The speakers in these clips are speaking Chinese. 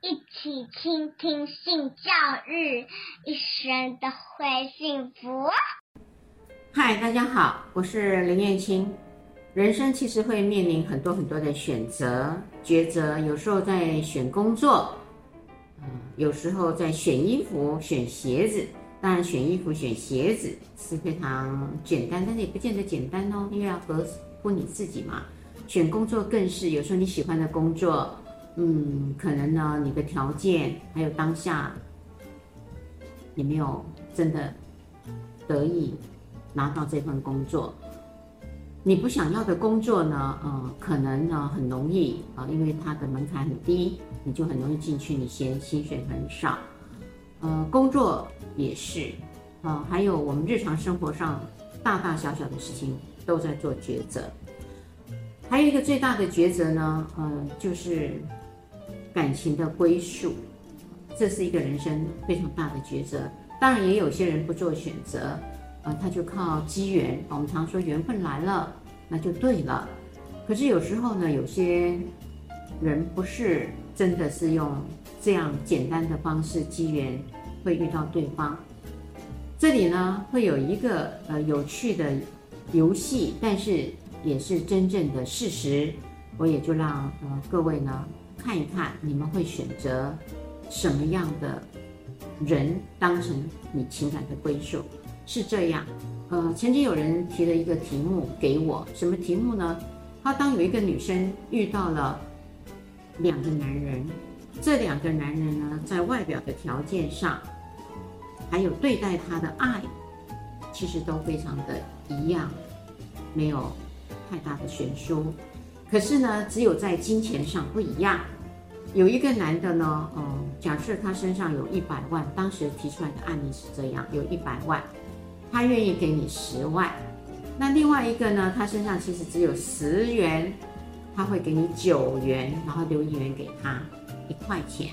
一起倾听性教育，一生都会幸福。嗨，大家好，我是林燕青。人生其实会面临很多很多的选择、抉择，有时候在选工作，嗯，有时候在选衣服、选鞋子。当然，选衣服、选鞋子是非常简单，但是也不见得简单哦，因为要合乎你自己嘛。选工作更是，有时候你喜欢的工作，嗯，可能呢，你的条件还有当下，也没有真的得以拿到这份工作。你不想要的工作呢，呃，可能呢很容易啊，因为它的门槛很低，你就很容易进去，你嫌薪水很少。呃，工作也是，啊，呃，还有我们日常生活上大大小小的事情都在做抉择。还有一个最大的抉择呢，呃，就是感情的归属，这是一个人生非常大的抉择。当然，也有些人不做选择，呃，他就靠机缘。我们常说缘分来了，那就对了。可是有时候呢，有些人不是真的是用这样简单的方式，机缘会遇到对方。这里呢，会有一个呃有趣的游戏，但是也是真正的事实。我也就让呃各位呢看一看，你们会选择什么样的人当成你情感的归宿？是这样。呃，曾经有人提了一个题目给我，什么题目呢？他当有一个女生遇到了两个男人。这两个男人呢，在外表的条件上，还有对待他的爱，其实都非常的一样，没有太大的悬殊。可是呢，只有在金钱上不一样。有一个男的呢，嗯，假设他身上有一百万，当时提出来的案例是这样：有一百万，他愿意给你十万。那另外一个呢，他身上其实只有十元，他会给你九元，然后留一元给他。一块钱，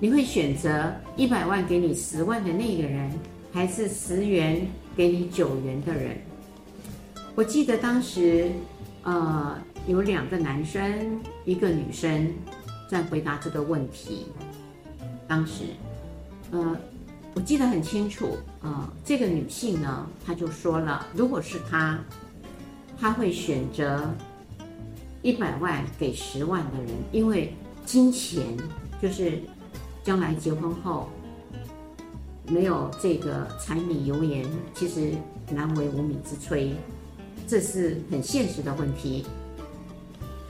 你会选择一百万给你十万的那个人，还是十元给你九元的人？我记得当时，呃，有两个男生，一个女生在回答这个问题。当时，呃，我记得很清楚，呃，这个女性呢，她就说了，如果是她，她会选择一百万给十万的人，因为。金钱就是将来结婚后没有这个柴米油盐，其实难为无米之炊，这是很现实的问题。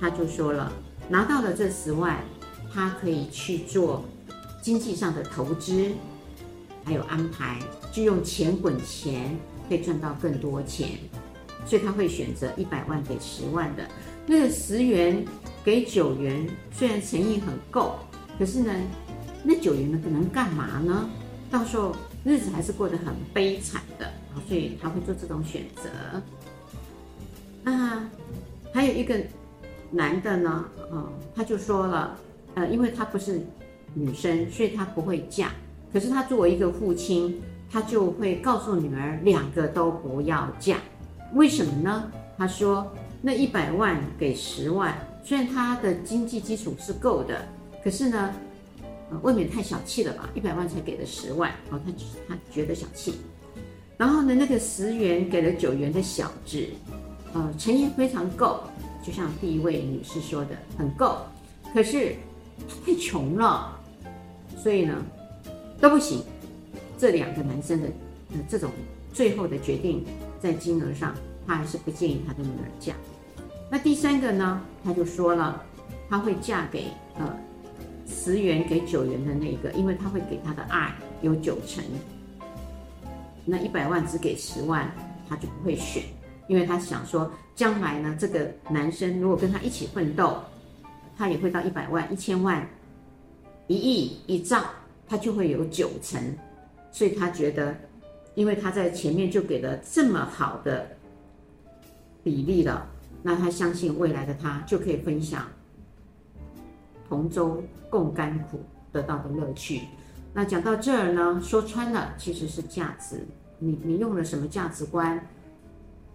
他就说了，拿到了这十万，他可以去做经济上的投资，还有安排，就用钱滚钱，可以赚到更多钱，所以他会选择一百万给十万的那个十元。给九元，虽然诚意很够，可是呢，那九元呢，可能干嘛呢？到时候日子还是过得很悲惨的，所以他会做这种选择。那还有一个男的呢，嗯，他就说了，呃，因为他不是女生，所以他不会嫁。可是他作为一个父亲，他就会告诉女儿，两个都不要嫁。为什么呢？他说，那一百万给十万。虽然他的经济基础是够的，可是呢，呃，未免太小气了吧？一百万才给了十万，哦，他他觉得小气。然后呢，那个十元给了九元的小子，呃，诚意非常够，就像第一位女士说的，很够。可是太穷了，所以呢，都不行。这两个男生的呃这种最后的决定，在金额上，他还是不建议他的女儿嫁。那第三个呢？他就说了，他会嫁给呃十元给九元的那个，因为他会给他的爱有九成。那一百万只给十万，他就不会选，因为他想说，将来呢，这个男生如果跟他一起奋斗，他也会到一百万、一千万、一亿、一兆，他就会有九成。所以他觉得，因为他在前面就给了这么好的比例了。那他相信未来的他就可以分享同舟共甘苦得到的乐趣。那讲到这儿呢，说穿了其实是价值。你你用了什么价值观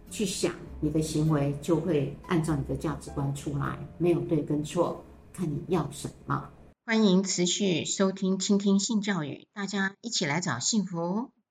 去想，你的行为就会按照你的价值观出来，没有对跟错，看你要什么。欢迎持续收听、倾听性教育，大家一起来找幸福。